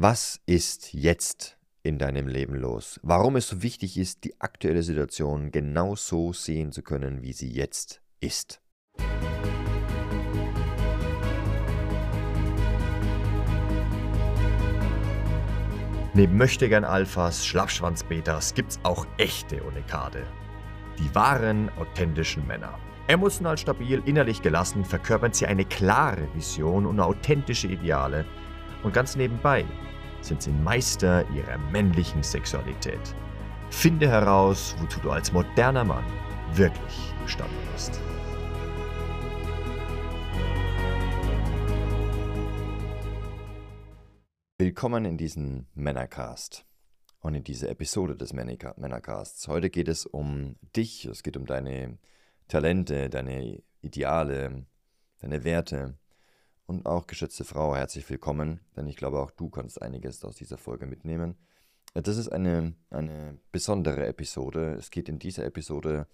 Was ist jetzt in deinem Leben los? Warum es so wichtig ist, die aktuelle Situation genau so sehen zu können, wie sie jetzt ist. Neben Möchtegern Alphas, Schlappschwanz-Betas gibt's auch echte Unikade. Die wahren, authentischen Männer. Emotional stabil, innerlich gelassen, verkörpern sie eine klare Vision und authentische Ideale. Und ganz nebenbei sind sie Meister ihrer männlichen Sexualität. Finde heraus, wozu du als moderner Mann wirklich gestanden bist. Willkommen in diesem Männercast und in dieser Episode des Männercasts. Heute geht es um dich, es geht um deine Talente, deine Ideale, deine Werte und auch geschätzte Frau, herzlich willkommen, denn ich glaube auch du kannst einiges aus dieser Folge mitnehmen. Das ist eine, eine besondere Episode. Es geht in dieser Episode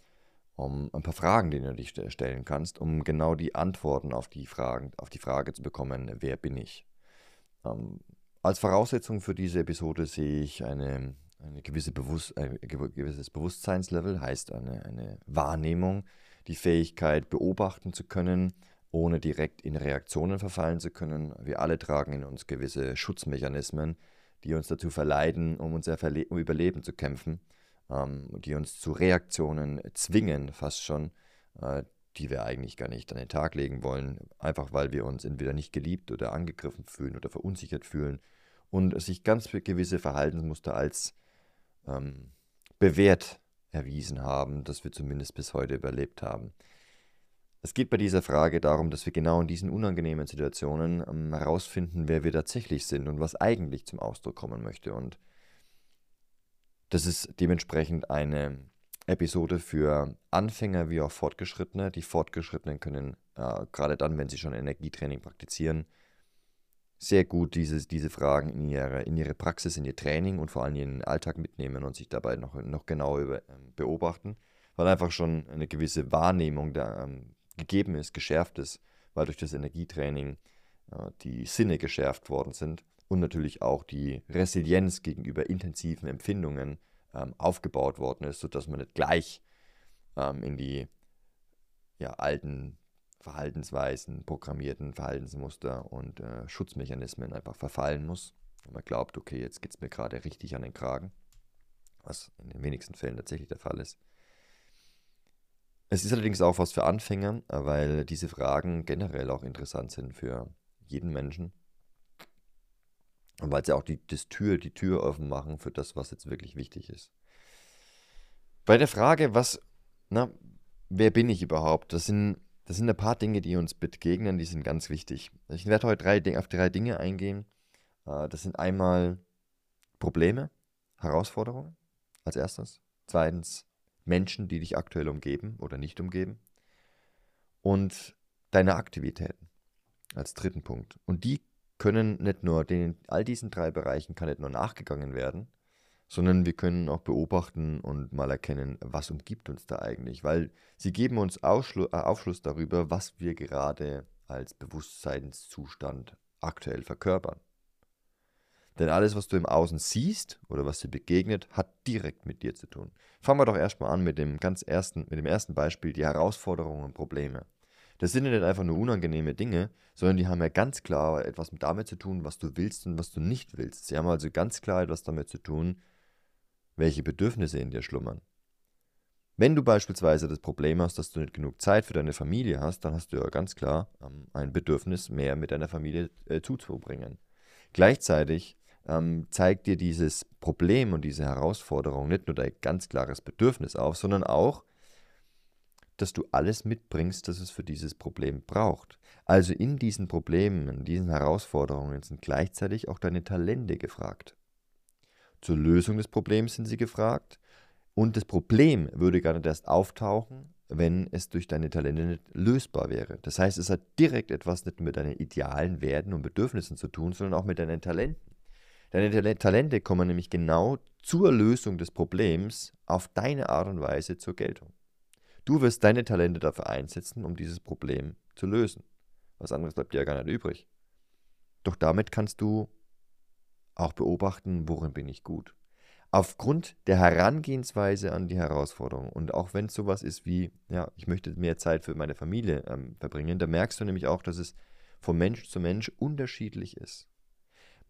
um ein paar Fragen, die du dich stellen kannst, um genau die Antworten auf die Fragen, auf die Frage zu bekommen, wer bin ich? Ähm, als Voraussetzung für diese Episode sehe ich eine, eine gewisse Bewusst, ein gewisses Bewusstseinslevel, heißt eine, eine Wahrnehmung, die Fähigkeit beobachten zu können, ohne direkt in Reaktionen verfallen zu können. Wir alle tragen in uns gewisse Schutzmechanismen, die uns dazu verleiten, um unser Verle um Überleben zu kämpfen, ähm, die uns zu Reaktionen zwingen, fast schon, äh, die wir eigentlich gar nicht an den Tag legen wollen, einfach weil wir uns entweder nicht geliebt oder angegriffen fühlen oder verunsichert fühlen und sich ganz gewisse Verhaltensmuster als ähm, bewährt erwiesen haben, dass wir zumindest bis heute überlebt haben. Es geht bei dieser Frage darum, dass wir genau in diesen unangenehmen Situationen ähm, herausfinden, wer wir tatsächlich sind und was eigentlich zum Ausdruck kommen möchte. Und das ist dementsprechend eine Episode für Anfänger wie auch Fortgeschrittene. Die Fortgeschrittenen können äh, gerade dann, wenn sie schon Energietraining praktizieren, sehr gut diese, diese Fragen in ihre, in ihre Praxis, in ihr Training und vor allem in ihren Alltag mitnehmen und sich dabei noch, noch genauer über, ähm, beobachten, weil einfach schon eine gewisse Wahrnehmung der, ähm, gegeben ist, geschärft ist, weil durch das Energietraining äh, die Sinne geschärft worden sind und natürlich auch die Resilienz gegenüber intensiven Empfindungen ähm, aufgebaut worden ist, sodass man nicht gleich ähm, in die ja, alten Verhaltensweisen, programmierten Verhaltensmuster und äh, Schutzmechanismen einfach verfallen muss. Wenn man glaubt, okay, jetzt geht es mir gerade richtig an den Kragen, was in den wenigsten Fällen tatsächlich der Fall ist. Es ist allerdings auch was für Anfänger, weil diese Fragen generell auch interessant sind für jeden Menschen. Und weil sie auch die, das Tür, die Tür offen machen für das, was jetzt wirklich wichtig ist. Bei der Frage, was, na, wer bin ich überhaupt? Das sind, das sind ein paar Dinge, die uns begegnen, die sind ganz wichtig. Ich werde heute drei, auf drei Dinge eingehen. Äh, das sind einmal Probleme, Herausforderungen als erstes. Zweitens Menschen, die dich aktuell umgeben oder nicht umgeben. Und deine Aktivitäten als dritten Punkt. Und die können nicht nur, in all diesen drei Bereichen kann nicht nur nachgegangen werden, sondern wir können auch beobachten und mal erkennen, was umgibt uns da eigentlich, weil sie geben uns Ausschlu äh, Aufschluss darüber, was wir gerade als Bewusstseinszustand aktuell verkörpern. Denn alles, was du im Außen siehst oder was dir begegnet, hat direkt mit dir zu tun. Fangen wir doch erstmal an mit dem ganz ersten, mit dem ersten Beispiel, die Herausforderungen und Probleme. Das sind ja nicht einfach nur unangenehme Dinge, sondern die haben ja ganz klar etwas damit zu tun, was du willst und was du nicht willst. Sie haben also ganz klar etwas damit zu tun, welche Bedürfnisse in dir schlummern. Wenn du beispielsweise das Problem hast, dass du nicht genug Zeit für deine Familie hast, dann hast du ja ganz klar ähm, ein Bedürfnis, mehr mit deiner Familie äh, zuzubringen. Gleichzeitig ähm, zeigt dir dieses Problem und diese Herausforderung nicht nur dein ganz klares Bedürfnis auf, sondern auch, dass du alles mitbringst, das es für dieses Problem braucht. Also in diesen Problemen, in diesen Herausforderungen sind gleichzeitig auch deine Talente gefragt. Zur Lösung des Problems sind sie gefragt und das Problem würde gar nicht erst auftauchen, wenn es durch deine Talente nicht lösbar wäre. Das heißt, es hat direkt etwas nicht mit deinen idealen Werten und Bedürfnissen zu tun, sondern auch mit deinen Talenten. Deine Talente kommen nämlich genau zur Lösung des Problems auf deine Art und Weise zur Geltung. Du wirst deine Talente dafür einsetzen, um dieses Problem zu lösen. Was anderes bleibt dir ja gar nicht übrig. Doch damit kannst du auch beobachten, worin bin ich gut. Aufgrund der Herangehensweise an die Herausforderung und auch wenn es sowas ist wie, ja, ich möchte mehr Zeit für meine Familie ähm, verbringen, da merkst du nämlich auch, dass es von Mensch zu Mensch unterschiedlich ist.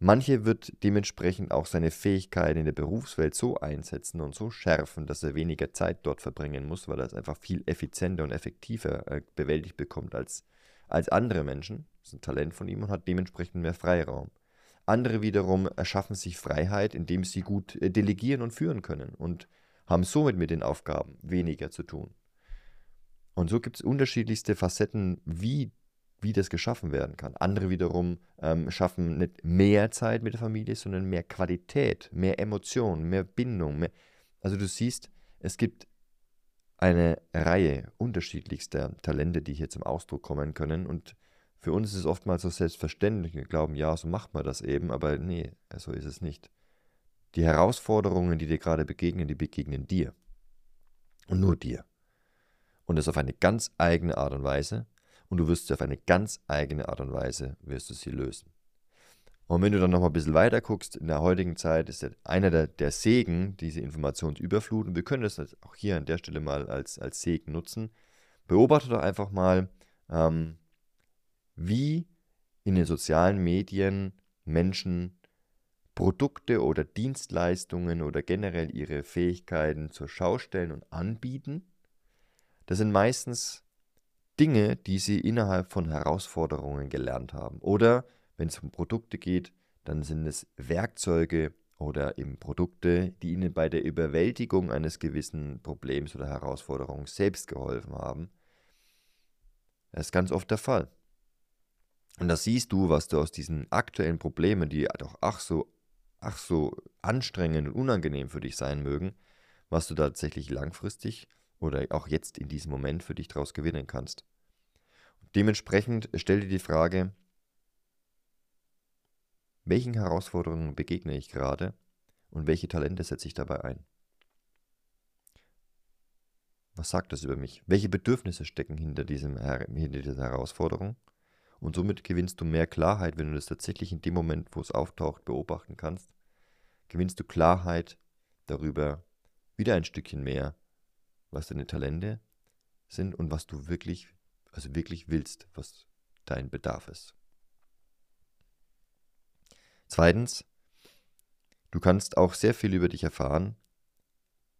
Manche wird dementsprechend auch seine Fähigkeiten in der Berufswelt so einsetzen und so schärfen, dass er weniger Zeit dort verbringen muss, weil er es einfach viel effizienter und effektiver äh, bewältigt bekommt als, als andere Menschen. Das ist ein Talent von ihm und hat dementsprechend mehr Freiraum. Andere wiederum erschaffen sich Freiheit, indem sie gut äh, delegieren und führen können und haben somit mit den Aufgaben weniger zu tun. Und so gibt es unterschiedlichste Facetten, wie wie das geschaffen werden kann. Andere wiederum ähm, schaffen nicht mehr Zeit mit der Familie, sondern mehr Qualität, mehr Emotion, mehr Bindung. Mehr also du siehst, es gibt eine Reihe unterschiedlichster Talente, die hier zum Ausdruck kommen können. Und für uns ist es oftmals so selbstverständlich. Wir glauben, ja, so macht man das eben, aber nee, so ist es nicht. Die Herausforderungen, die dir gerade begegnen, die begegnen dir. Und nur dir. Und das auf eine ganz eigene Art und Weise und du wirst sie auf eine ganz eigene Art und Weise, wirst du sie lösen. Und wenn du dann noch mal ein bisschen weiter guckst, in der heutigen Zeit ist einer der, der Segen diese Informationsüberflut und wir können das auch hier an der Stelle mal als, als Segen nutzen. Beobachte doch einfach mal, ähm, wie in den sozialen Medien Menschen Produkte oder Dienstleistungen oder generell ihre Fähigkeiten zur Schau stellen und anbieten. Das sind meistens Dinge, die sie innerhalb von Herausforderungen gelernt haben. Oder wenn es um Produkte geht, dann sind es Werkzeuge oder eben Produkte, die ihnen bei der Überwältigung eines gewissen Problems oder Herausforderungen selbst geholfen haben. Das ist ganz oft der Fall. Und da siehst du, was du aus diesen aktuellen Problemen, die doch ach so, ach so anstrengend und unangenehm für dich sein mögen, was du tatsächlich langfristig oder auch jetzt in diesem Moment für dich daraus gewinnen kannst. Dementsprechend stell dir die Frage, welchen Herausforderungen begegne ich gerade und welche Talente setze ich dabei ein? Was sagt das über mich? Welche Bedürfnisse stecken hinter, diesem, hinter dieser Herausforderung? Und somit gewinnst du mehr Klarheit, wenn du das tatsächlich in dem Moment, wo es auftaucht, beobachten kannst. Gewinnst du Klarheit darüber, wieder ein Stückchen mehr, was deine Talente sind und was du wirklich, also wirklich willst, was dein Bedarf ist. Zweitens, du kannst auch sehr viel über dich erfahren,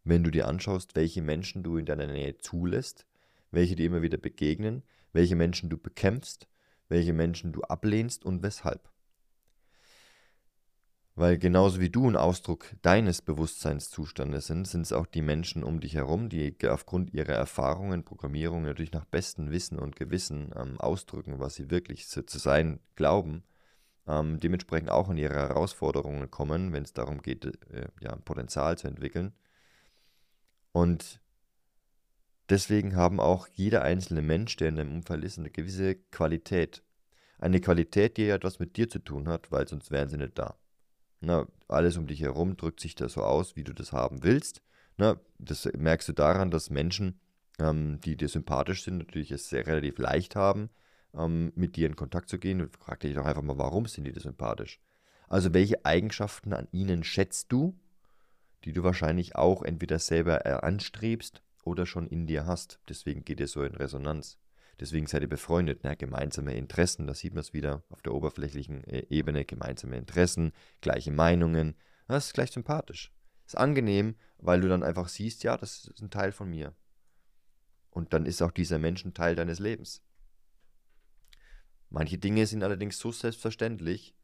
wenn du dir anschaust, welche Menschen du in deiner Nähe zulässt, welche dir immer wieder begegnen, welche Menschen du bekämpfst, welche Menschen du ablehnst und weshalb. Weil genauso wie du ein Ausdruck deines Bewusstseinszustandes sind, sind es auch die Menschen um dich herum, die aufgrund ihrer Erfahrungen, Programmierung natürlich nach bestem Wissen und Gewissen ähm, ausdrücken, was sie wirklich zu, zu sein glauben, ähm, dementsprechend auch in ihre Herausforderungen kommen, wenn es darum geht, äh, ja, ein Potenzial zu entwickeln. Und deswegen haben auch jeder einzelne Mensch, der in deinem Umfeld ist, eine gewisse Qualität. Eine Qualität, die ja etwas mit dir zu tun hat, weil sonst wären sie nicht da. Na, alles um dich herum drückt sich da so aus, wie du das haben willst. Na, das merkst du daran, dass Menschen, ähm, die dir sympathisch sind, natürlich es sehr relativ leicht haben, ähm, mit dir in Kontakt zu gehen. Frag dich doch einfach mal, warum sind die dir sympathisch? Also welche Eigenschaften an ihnen schätzt du, die du wahrscheinlich auch entweder selber äh, anstrebst oder schon in dir hast. Deswegen geht ihr so in Resonanz. Deswegen seid ihr befreundet, ne? gemeinsame Interessen, da sieht man es wieder auf der oberflächlichen äh, Ebene, gemeinsame Interessen, gleiche Meinungen. Das ist gleich sympathisch. Ist angenehm, weil du dann einfach siehst, ja, das ist ein Teil von mir. Und dann ist auch dieser Mensch ein Teil deines Lebens. Manche Dinge sind allerdings so selbstverständlich,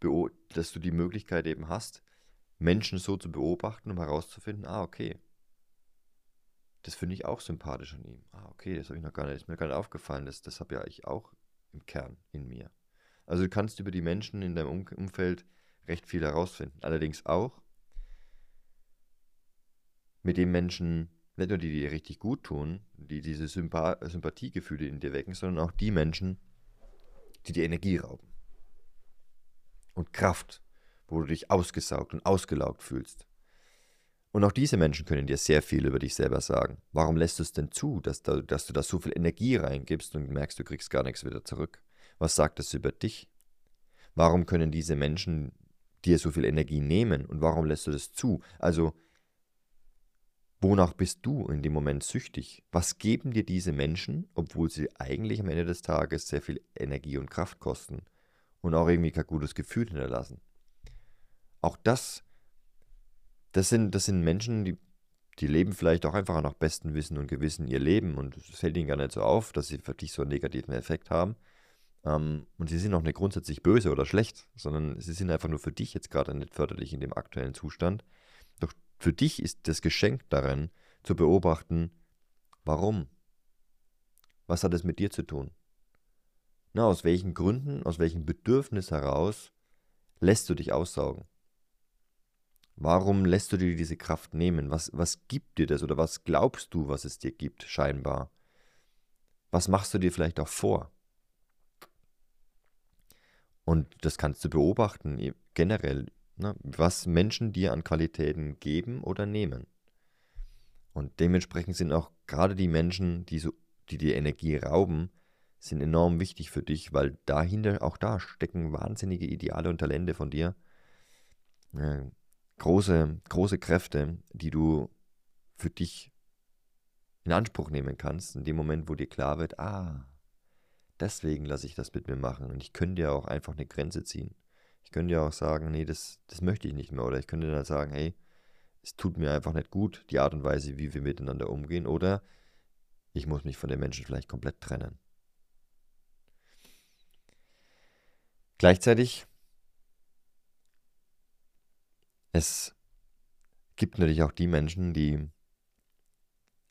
dass du die Möglichkeit eben hast, Menschen so zu beobachten, um herauszufinden, ah, okay, das finde ich auch sympathisch an ihm. Ah, okay, das habe ich noch gar nicht, ist mir gar nicht aufgefallen. Das, das habe ja ich auch im Kern in mir. Also du kannst über die Menschen in deinem Umfeld recht viel herausfinden. Allerdings auch mit den Menschen, nicht nur die, die dir richtig gut tun, die diese Sympa Sympathiegefühle in dir wecken, sondern auch die Menschen, die dir Energie rauben. Und Kraft, wo du dich ausgesaugt und ausgelaugt fühlst. Und auch diese Menschen können dir sehr viel über dich selber sagen. Warum lässt du es denn zu, dass, da, dass du da so viel Energie reingibst und merkst, du kriegst gar nichts wieder zurück? Was sagt das über dich? Warum können diese Menschen dir so viel Energie nehmen und warum lässt du das zu? Also, wonach bist du in dem Moment süchtig? Was geben dir diese Menschen, obwohl sie eigentlich am Ende des Tages sehr viel Energie und Kraft kosten und auch irgendwie kein gutes Gefühl hinterlassen? Auch das, das sind, das sind Menschen, die, die leben vielleicht auch einfach nach bestem Wissen und Gewissen ihr Leben und es fällt ihnen gar nicht so auf, dass sie für dich so einen negativen Effekt haben. Ähm, und sie sind auch nicht grundsätzlich böse oder schlecht, sondern sie sind einfach nur für dich jetzt gerade nicht förderlich in dem aktuellen Zustand. Doch für dich ist das Geschenk darin, zu beobachten, warum? Was hat es mit dir zu tun? Na, aus welchen Gründen, aus welchem Bedürfnis heraus lässt du dich aussaugen? Warum lässt du dir diese Kraft nehmen? Was, was gibt dir das oder was glaubst du, was es dir gibt, scheinbar? Was machst du dir vielleicht auch vor? Und das kannst du beobachten, generell, ne, was Menschen dir an Qualitäten geben oder nehmen. Und dementsprechend sind auch gerade die Menschen, die, so, die dir Energie rauben, sind enorm wichtig für dich, weil dahinter, auch da stecken wahnsinnige Ideale und Talente von dir. Große, große Kräfte, die du für dich in Anspruch nehmen kannst, in dem Moment, wo dir klar wird, ah, deswegen lasse ich das mit mir machen. Und ich könnte ja auch einfach eine Grenze ziehen. Ich könnte ja auch sagen, nee, das, das möchte ich nicht mehr. Oder ich könnte dann sagen, hey, es tut mir einfach nicht gut, die Art und Weise, wie wir miteinander umgehen. Oder ich muss mich von den Menschen vielleicht komplett trennen. Gleichzeitig, es gibt natürlich auch die Menschen, die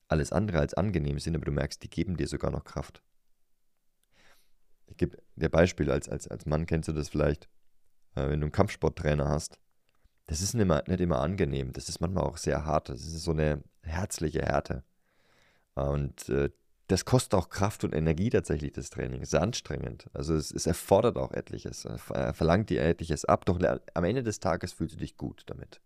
alles andere als angenehm sind, aber du merkst, die geben dir sogar noch Kraft ich gebe dir Beispiel, als, als, als Mann kennst du das vielleicht, äh, wenn du einen Kampfsporttrainer hast. Das ist nicht immer, nicht immer angenehm, das ist manchmal auch sehr hart, das ist so eine herzliche Härte. Und äh, das kostet auch Kraft und Energie tatsächlich, das Training. Es ist anstrengend. Also es, es erfordert auch etliches, er verlangt dir etliches ab, doch am Ende des Tages fühlst du dich gut damit.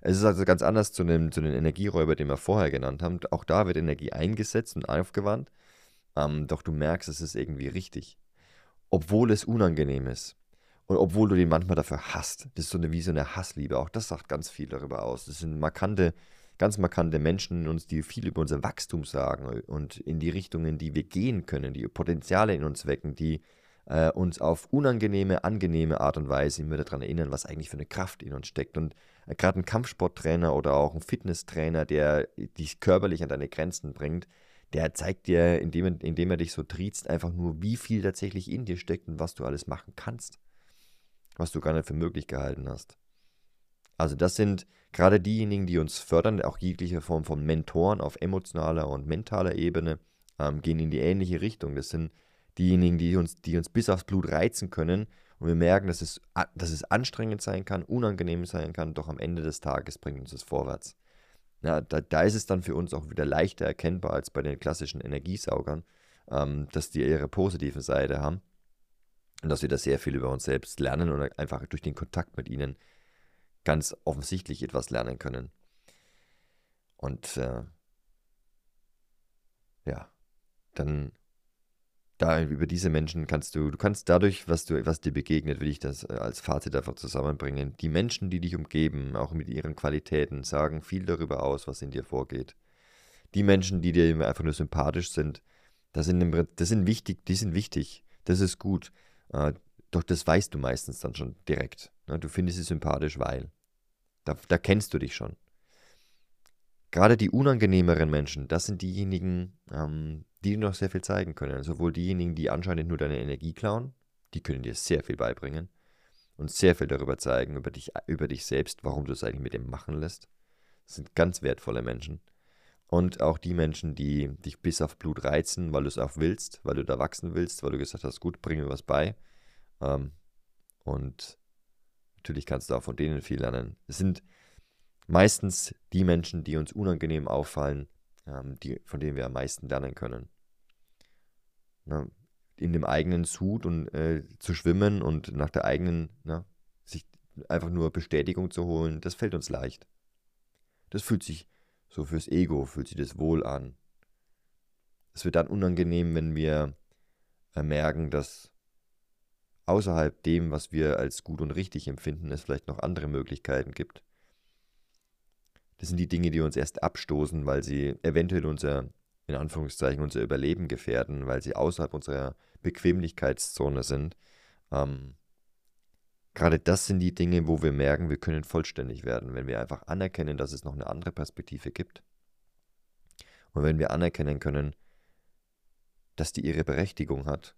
Es ist also ganz anders zu dem, zu dem Energieräuber, den wir vorher genannt haben. Auch da wird Energie eingesetzt und aufgewandt, ähm, doch du merkst, es ist irgendwie richtig obwohl es unangenehm ist. Und obwohl du den manchmal dafür hasst. Das ist so eine, wie so eine Hassliebe. Auch das sagt ganz viel darüber aus. Das sind markante, ganz markante Menschen in uns, die viel über unser Wachstum sagen und in die Richtungen, die wir gehen können, die Potenziale in uns wecken, die äh, uns auf unangenehme, angenehme Art und Weise immer daran erinnern, was eigentlich für eine Kraft in uns steckt. Und äh, gerade ein Kampfsporttrainer oder auch ein Fitnesstrainer, der dich körperlich an deine Grenzen bringt, der zeigt dir, indem, indem er dich so triezt, einfach nur, wie viel tatsächlich in dir steckt und was du alles machen kannst. Was du gar nicht für möglich gehalten hast. Also das sind gerade diejenigen, die uns fördern, auch jegliche Form von Mentoren auf emotionaler und mentaler Ebene, ähm, gehen in die ähnliche Richtung. Das sind diejenigen, die uns, die uns bis aufs Blut reizen können und wir merken, dass es, dass es anstrengend sein kann, unangenehm sein kann, doch am Ende des Tages bringt uns das vorwärts. Ja, da, da ist es dann für uns auch wieder leichter erkennbar als bei den klassischen Energiesaugern, ähm, dass die ihre positive Seite haben und dass wir da sehr viel über uns selbst lernen und einfach durch den Kontakt mit ihnen ganz offensichtlich etwas lernen können. Und äh, ja, dann da über diese Menschen kannst du, du kannst dadurch, was du, was dir begegnet, will ich das äh, als Fazit einfach zusammenbringen. Die Menschen, die dich umgeben, auch mit ihren Qualitäten, sagen viel darüber aus, was in dir vorgeht. Die Menschen, die dir einfach nur sympathisch sind, das sind, das sind wichtig, die sind wichtig, das ist gut. Äh, doch das weißt du meistens dann schon direkt. Ne? Du findest sie sympathisch, weil. Da, da kennst du dich schon. Gerade die unangenehmeren Menschen, das sind diejenigen, ähm, die dir noch sehr viel zeigen können. Sowohl diejenigen, die anscheinend nur deine Energie klauen, die können dir sehr viel beibringen und sehr viel darüber zeigen, über dich, über dich selbst, warum du es eigentlich mit dem machen lässt. Das sind ganz wertvolle Menschen. Und auch die Menschen, die dich bis auf Blut reizen, weil du es auch willst, weil du da wachsen willst, weil du gesagt hast, gut, bring mir was bei. Ähm, und natürlich kannst du auch von denen viel lernen. Es sind meistens die Menschen, die uns unangenehm auffallen, ähm, die, von denen wir am meisten lernen können. Na, in dem eigenen Sud und äh, zu schwimmen und nach der eigenen, na, sich einfach nur Bestätigung zu holen, das fällt uns leicht. Das fühlt sich so fürs Ego, fühlt sich das wohl an. Es wird dann unangenehm, wenn wir äh, merken, dass außerhalb dem, was wir als gut und richtig empfinden, es vielleicht noch andere Möglichkeiten gibt. Das sind die Dinge, die uns erst abstoßen, weil sie eventuell unser, in Anführungszeichen, unser Überleben gefährden, weil sie außerhalb unserer Bequemlichkeitszone sind. Ähm, gerade das sind die Dinge, wo wir merken, wir können vollständig werden, wenn wir einfach anerkennen, dass es noch eine andere Perspektive gibt. Und wenn wir anerkennen können, dass die ihre Berechtigung hat,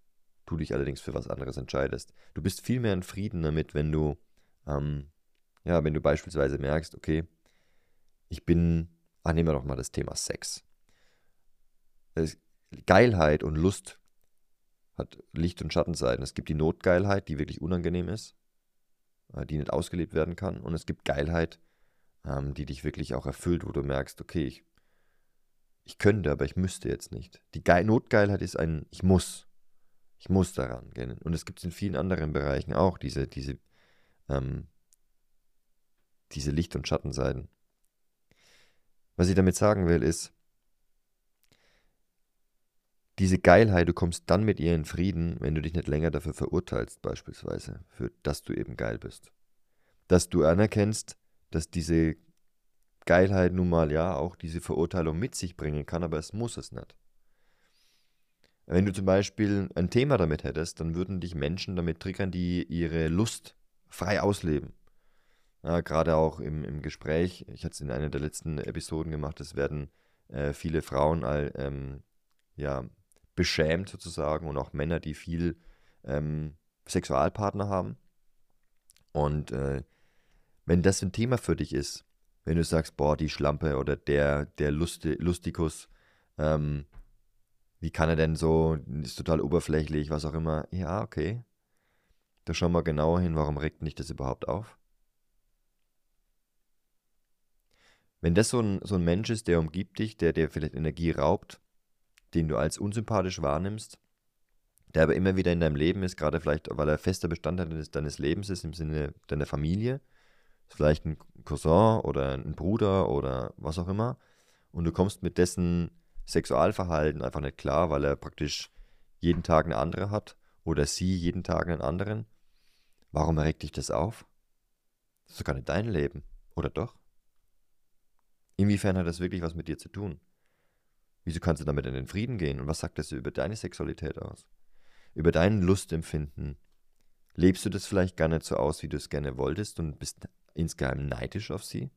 du dich allerdings für was anderes entscheidest. Du bist viel mehr in Frieden damit, wenn du, ähm, ja, wenn du beispielsweise merkst, okay, ich bin, ah, nehmen wir doch mal das Thema Sex. Geilheit und Lust hat Licht- und Schattenseiten. Es gibt die Notgeilheit, die wirklich unangenehm ist, äh, die nicht ausgelebt werden kann. Und es gibt Geilheit, ähm, die dich wirklich auch erfüllt, wo du merkst, okay, ich, ich könnte, aber ich müsste jetzt nicht. Die Ge Notgeilheit ist ein Ich muss. Ich muss daran gehen. Und es gibt es in vielen anderen Bereichen auch, diese, diese, ähm, diese Licht- und Schattenseiten. Was ich damit sagen will, ist, diese Geilheit, du kommst dann mit ihr in Frieden, wenn du dich nicht länger dafür verurteilst, beispielsweise, für dass du eben geil bist. Dass du anerkennst, dass diese Geilheit nun mal ja auch diese Verurteilung mit sich bringen kann, aber es muss es nicht. Wenn du zum Beispiel ein Thema damit hättest, dann würden dich Menschen damit triggern, die ihre Lust frei ausleben. Ja, gerade auch im, im Gespräch, ich hatte es in einer der letzten Episoden gemacht, es werden äh, viele Frauen all, ähm, ja, beschämt sozusagen und auch Männer, die viel ähm, Sexualpartner haben. Und äh, wenn das ein Thema für dich ist, wenn du sagst, boah, die Schlampe oder der, der Lusti Lustikus, ähm, wie kann er denn so, ist total oberflächlich, was auch immer. Ja, okay. Da schauen wir genauer hin, warum regt mich das überhaupt auf? Wenn das so ein, so ein Mensch ist, der umgibt dich, der dir vielleicht Energie raubt, den du als unsympathisch wahrnimmst, der aber immer wieder in deinem Leben ist, gerade vielleicht, weil er fester Bestandteil deines, deines Lebens ist, im Sinne deiner Familie, vielleicht ein Cousin oder ein Bruder oder was auch immer, und du kommst mit dessen Sexualverhalten einfach nicht klar, weil er praktisch jeden Tag eine andere hat oder sie jeden Tag einen anderen, warum erregt dich das auf? Das ist doch gar nicht dein Leben, oder doch? Inwiefern hat das wirklich was mit dir zu tun? Wieso kannst du damit in den Frieden gehen? Und was sagt das über deine Sexualität aus? Über dein Lustempfinden? Lebst du das vielleicht gar nicht so aus, wie du es gerne wolltest und bist insgeheim neidisch auf sie?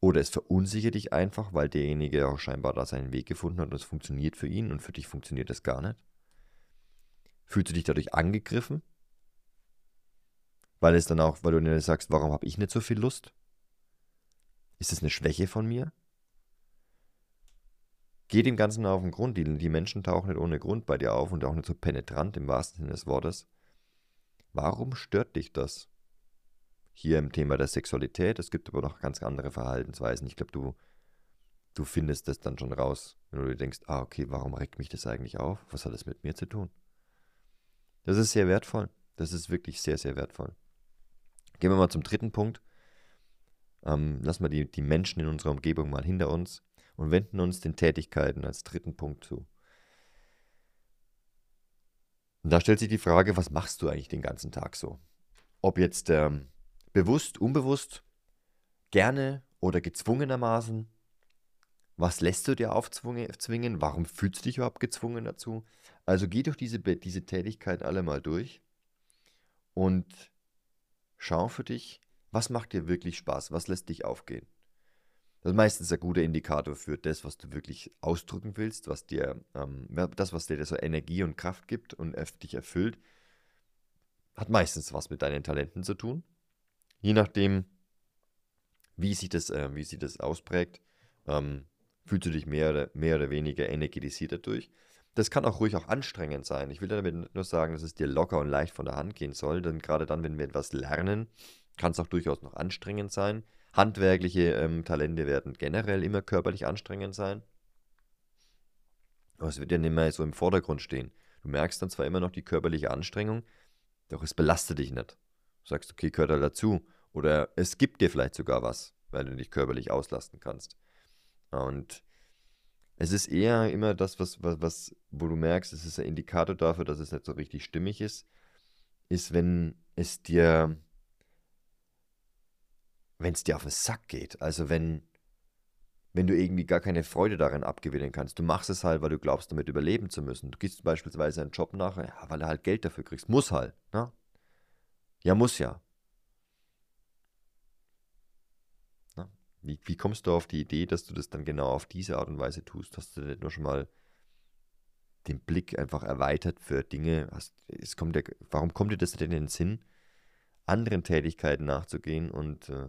Oder es verunsichert dich einfach, weil derjenige auch scheinbar da seinen Weg gefunden hat und es funktioniert für ihn und für dich funktioniert das gar nicht? Fühlst du dich dadurch angegriffen? Weil es dann auch, weil du dir sagst, warum habe ich nicht so viel Lust? Ist es eine Schwäche von mir? Geh dem Ganzen auf den Grund. Die, die Menschen tauchen nicht ohne Grund bei dir auf und auch nicht so penetrant im wahrsten Sinne des Wortes. Warum stört dich das? Hier im Thema der Sexualität. Es gibt aber noch ganz andere Verhaltensweisen. Ich glaube, du, du findest das dann schon raus, wenn du dir denkst, ah, okay, warum regt mich das eigentlich auf? Was hat das mit mir zu tun? Das ist sehr wertvoll. Das ist wirklich sehr, sehr wertvoll. Gehen wir mal zum dritten Punkt. Ähm, lassen wir die, die Menschen in unserer Umgebung mal hinter uns und wenden uns den Tätigkeiten als dritten Punkt zu. Und da stellt sich die Frage, was machst du eigentlich den ganzen Tag so? Ob jetzt ähm, bewusst, unbewusst, gerne oder gezwungenermaßen. Was lässt du dir aufzwingen? Warum fühlst du dich überhaupt gezwungen dazu? Also geh durch diese, diese Tätigkeit alle mal durch und schau für dich, was macht dir wirklich Spaß? Was lässt dich aufgehen? Das ist meistens ein guter Indikator für das, was du wirklich ausdrücken willst, was dir, ähm, das, was dir so Energie und Kraft gibt und dich erfüllt, hat meistens was mit deinen Talenten zu tun. Je nachdem, wie sich das, äh, wie sich das ausprägt, ähm, fühlst du dich mehr oder, mehr oder weniger energetisiert dadurch. Das kann auch ruhig auch anstrengend sein. Ich will damit nur sagen, dass es dir locker und leicht von der Hand gehen soll, denn gerade dann, wenn wir etwas lernen, kann es auch durchaus noch anstrengend sein. Handwerkliche ähm, Talente werden generell immer körperlich anstrengend sein. Aber es wird ja nicht mehr so im Vordergrund stehen. Du merkst dann zwar immer noch die körperliche Anstrengung, doch es belastet dich nicht. Du sagst, okay, gehört da dazu. Oder es gibt dir vielleicht sogar was, weil du dich körperlich auslasten kannst. Und es ist eher immer das, was, was, was, wo du merkst, es ist ein Indikator dafür, dass es nicht so richtig stimmig ist, ist, wenn es dir, wenn es dir auf den Sack geht. Also wenn, wenn du irgendwie gar keine Freude darin abgewinnen kannst. Du machst es halt, weil du glaubst, damit überleben zu müssen. Du gehst beispielsweise einen Job nach, ja, weil du halt Geld dafür kriegst. Muss halt. Ne? Ja, muss ja. Na? Wie, wie kommst du auf die Idee, dass du das dann genau auf diese Art und Weise tust? Hast du nicht nur schon mal den Blick einfach erweitert für Dinge? Hast, es kommt ja, warum kommt dir das denn in den Sinn, anderen Tätigkeiten nachzugehen und äh,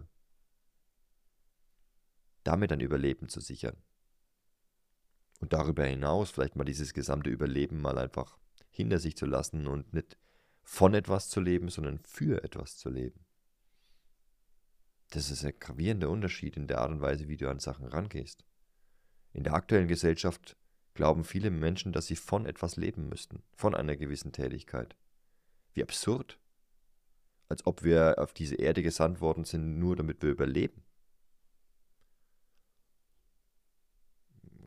damit ein Überleben zu sichern? Und darüber hinaus vielleicht mal dieses gesamte Überleben mal einfach hinter sich zu lassen und nicht von etwas zu leben, sondern für etwas zu leben. Das ist ein gravierender Unterschied in der Art und Weise, wie du an Sachen rangehst. In der aktuellen Gesellschaft glauben viele Menschen, dass sie von etwas leben müssten, von einer gewissen Tätigkeit. Wie absurd. Als ob wir auf diese Erde gesandt worden sind, nur damit wir überleben.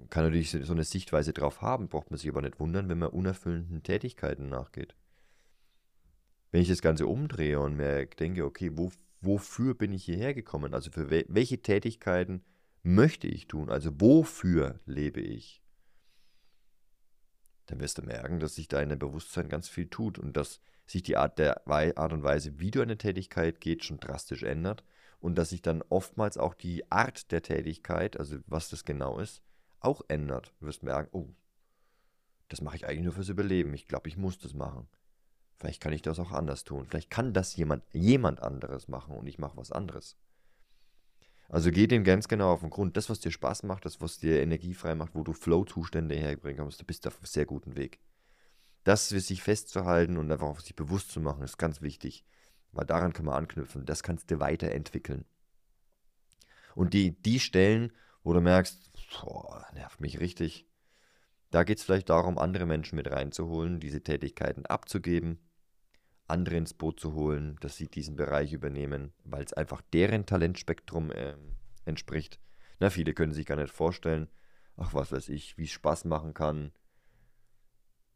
Kann natürlich so eine Sichtweise drauf haben, braucht man sich aber nicht wundern, wenn man unerfüllenden Tätigkeiten nachgeht. Wenn ich das Ganze umdrehe und mir denke, okay, wo, wofür bin ich hierher gekommen? Also für we welche Tätigkeiten möchte ich tun? Also wofür lebe ich? Dann wirst du merken, dass sich da in deinem Bewusstsein ganz viel tut und dass sich die Art, der Art und Weise, wie du eine Tätigkeit geht, schon drastisch ändert und dass sich dann oftmals auch die Art der Tätigkeit, also was das genau ist, auch ändert. Du wirst merken, oh, das mache ich eigentlich nur fürs Überleben. Ich glaube, ich muss das machen. Vielleicht kann ich das auch anders tun. Vielleicht kann das jemand, jemand anderes machen und ich mache was anderes. Also geh dem ganz genau auf den Grund. Das, was dir Spaß macht, das, was dir Energie frei macht, wo du Flow-Zustände herbringen kannst, du bist auf einem sehr guten Weg. Das für sich festzuhalten und einfach auf sich bewusst zu machen, ist ganz wichtig. Weil daran kann man anknüpfen. Das kannst du weiterentwickeln. Und die, die Stellen, wo du merkst, boah, nervt mich richtig, da geht es vielleicht darum, andere Menschen mit reinzuholen, diese Tätigkeiten abzugeben andere ins Boot zu holen, dass sie diesen Bereich übernehmen, weil es einfach deren Talentspektrum äh, entspricht. Na, viele können sich gar nicht vorstellen, ach was weiß ich, wie es Spaß machen kann,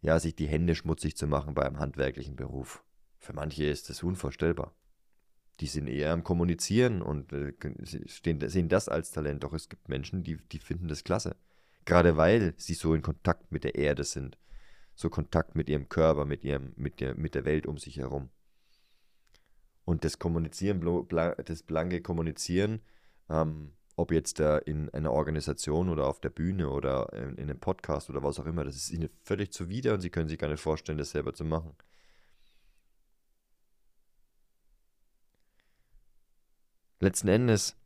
ja, sich die Hände schmutzig zu machen bei einem handwerklichen Beruf. Für manche ist das unvorstellbar. Die sind eher am Kommunizieren und äh, stehen, sehen das als Talent. Doch es gibt Menschen, die, die finden das klasse. Gerade weil sie so in Kontakt mit der Erde sind so Kontakt mit ihrem Körper, mit, ihrem, mit, der, mit der Welt um sich herum. Und das Kommunizieren, das blanke Kommunizieren, ähm, ob jetzt da in einer Organisation oder auf der Bühne oder in, in einem Podcast oder was auch immer, das ist ihnen völlig zuwider und sie können sich gar nicht vorstellen, das selber zu machen. Letzten Endes,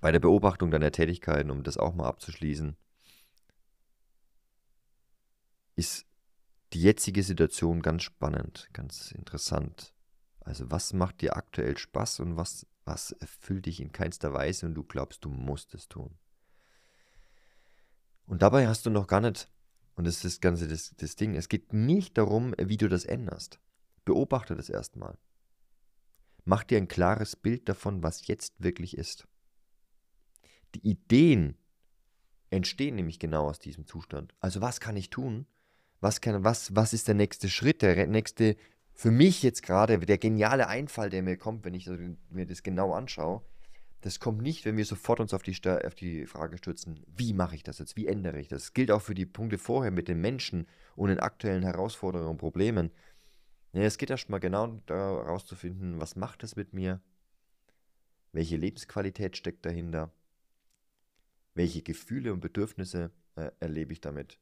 bei der Beobachtung deiner Tätigkeiten, um das auch mal abzuschließen, ist die jetzige Situation ganz spannend, ganz interessant. Also was macht dir aktuell Spaß und was, was erfüllt dich in keinster Weise und du glaubst, du musst es tun. Und dabei hast du noch gar nicht, und das ist das Ganze das, das Ding, es geht nicht darum, wie du das änderst. Beobachte das erstmal. Mach dir ein klares Bild davon, was jetzt wirklich ist. Die Ideen entstehen nämlich genau aus diesem Zustand. Also was kann ich tun, was, kann, was, was ist der nächste Schritt, der nächste, für mich jetzt gerade, der geniale Einfall, der mir kommt, wenn ich mir das genau anschaue, das kommt nicht, wenn wir sofort uns auf die, auf die Frage stürzen, wie mache ich das jetzt, wie ändere ich das. Das gilt auch für die Punkte vorher mit den Menschen und den aktuellen Herausforderungen und Problemen. Ja, es geht erstmal genau daraus zu finden, was macht das mit mir, welche Lebensqualität steckt dahinter, welche Gefühle und Bedürfnisse äh, erlebe ich damit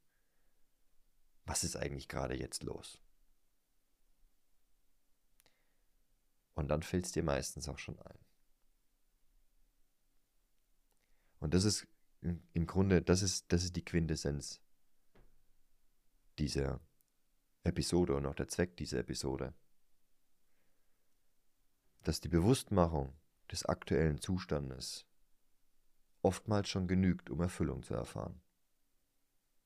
was ist eigentlich gerade jetzt los? Und dann fällt es dir meistens auch schon ein. Und das ist im Grunde, das ist, das ist die Quintessenz dieser Episode und auch der Zweck dieser Episode. Dass die Bewusstmachung des aktuellen Zustandes oftmals schon genügt, um Erfüllung zu erfahren.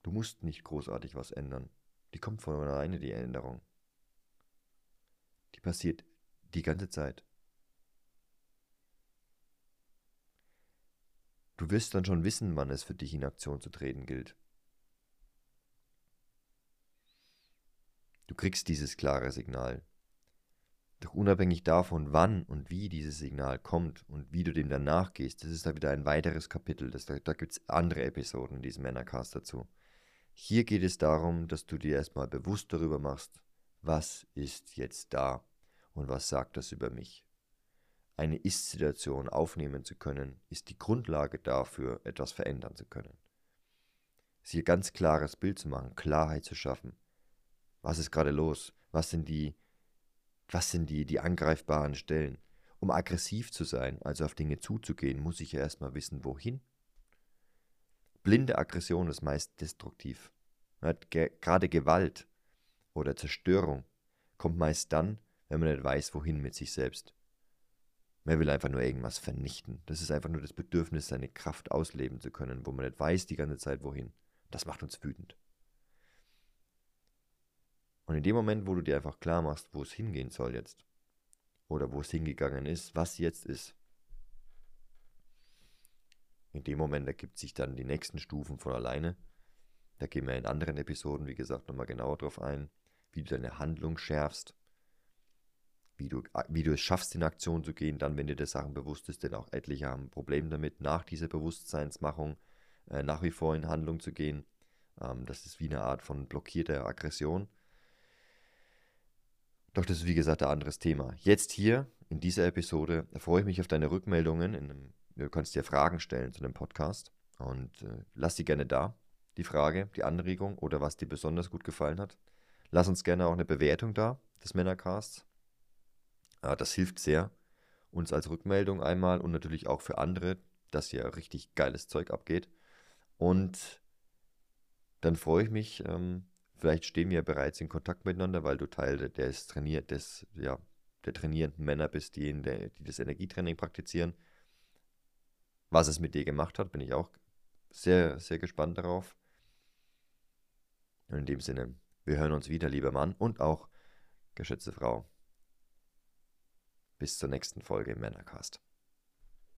Du musst nicht großartig was ändern. Die kommt von alleine, die Änderung. Die passiert die ganze Zeit. Du wirst dann schon wissen, wann es für dich in Aktion zu treten gilt. Du kriegst dieses klare Signal. Doch unabhängig davon, wann und wie dieses Signal kommt und wie du dem dann nachgehst, das ist da wieder ein weiteres Kapitel. Das, da da gibt es andere Episoden in diesem Männercast dazu. Hier geht es darum, dass du dir erstmal bewusst darüber machst, was ist jetzt da und was sagt das über mich. Eine Ist-Situation aufnehmen zu können, ist die Grundlage dafür, etwas verändern zu können. Hier ganz klares Bild zu machen, Klarheit zu schaffen. Was ist gerade los? Was sind die was sind die, die angreifbaren Stellen? Um aggressiv zu sein, also auf Dinge zuzugehen, muss ich ja erstmal wissen, wohin. Blinde Aggression ist meist destruktiv. Gerade Gewalt oder Zerstörung kommt meist dann, wenn man nicht weiß, wohin mit sich selbst. Man will einfach nur irgendwas vernichten. Das ist einfach nur das Bedürfnis, seine Kraft ausleben zu können, wo man nicht weiß die ganze Zeit, wohin. Das macht uns wütend. Und in dem Moment, wo du dir einfach klar machst, wo es hingehen soll jetzt, oder wo es hingegangen ist, was jetzt ist, in dem Moment ergibt sich dann die nächsten Stufen von alleine. Da gehen wir in anderen Episoden, wie gesagt, nochmal genauer drauf ein, wie du deine Handlung schärfst, wie du, wie du es schaffst, in Aktion zu gehen, dann, wenn dir der Sachen bewusst ist, denn auch etliche haben ein Problem damit, nach dieser Bewusstseinsmachung äh, nach wie vor in Handlung zu gehen. Ähm, das ist wie eine Art von blockierter Aggression. Doch das ist wie gesagt ein anderes Thema. Jetzt hier in dieser Episode freue ich mich auf deine Rückmeldungen. Einem, du kannst dir Fragen stellen zu dem Podcast und äh, lass die gerne da. Die Frage, die Anregung oder was dir besonders gut gefallen hat. Lass uns gerne auch eine Bewertung da des Männercasts. Ja, das hilft sehr uns als Rückmeldung einmal und natürlich auch für andere, dass hier richtig geiles Zeug abgeht. Und dann freue ich mich, ähm, Vielleicht stehen wir bereits in Kontakt miteinander, weil du Teil des trainiert, des, ja, der trainierenden Männer bist, die, der, die das Energietraining praktizieren. Was es mit dir gemacht hat, bin ich auch sehr, sehr gespannt darauf. Und in dem Sinne, wir hören uns wieder, lieber Mann und auch geschätzte Frau. Bis zur nächsten Folge im Männercast.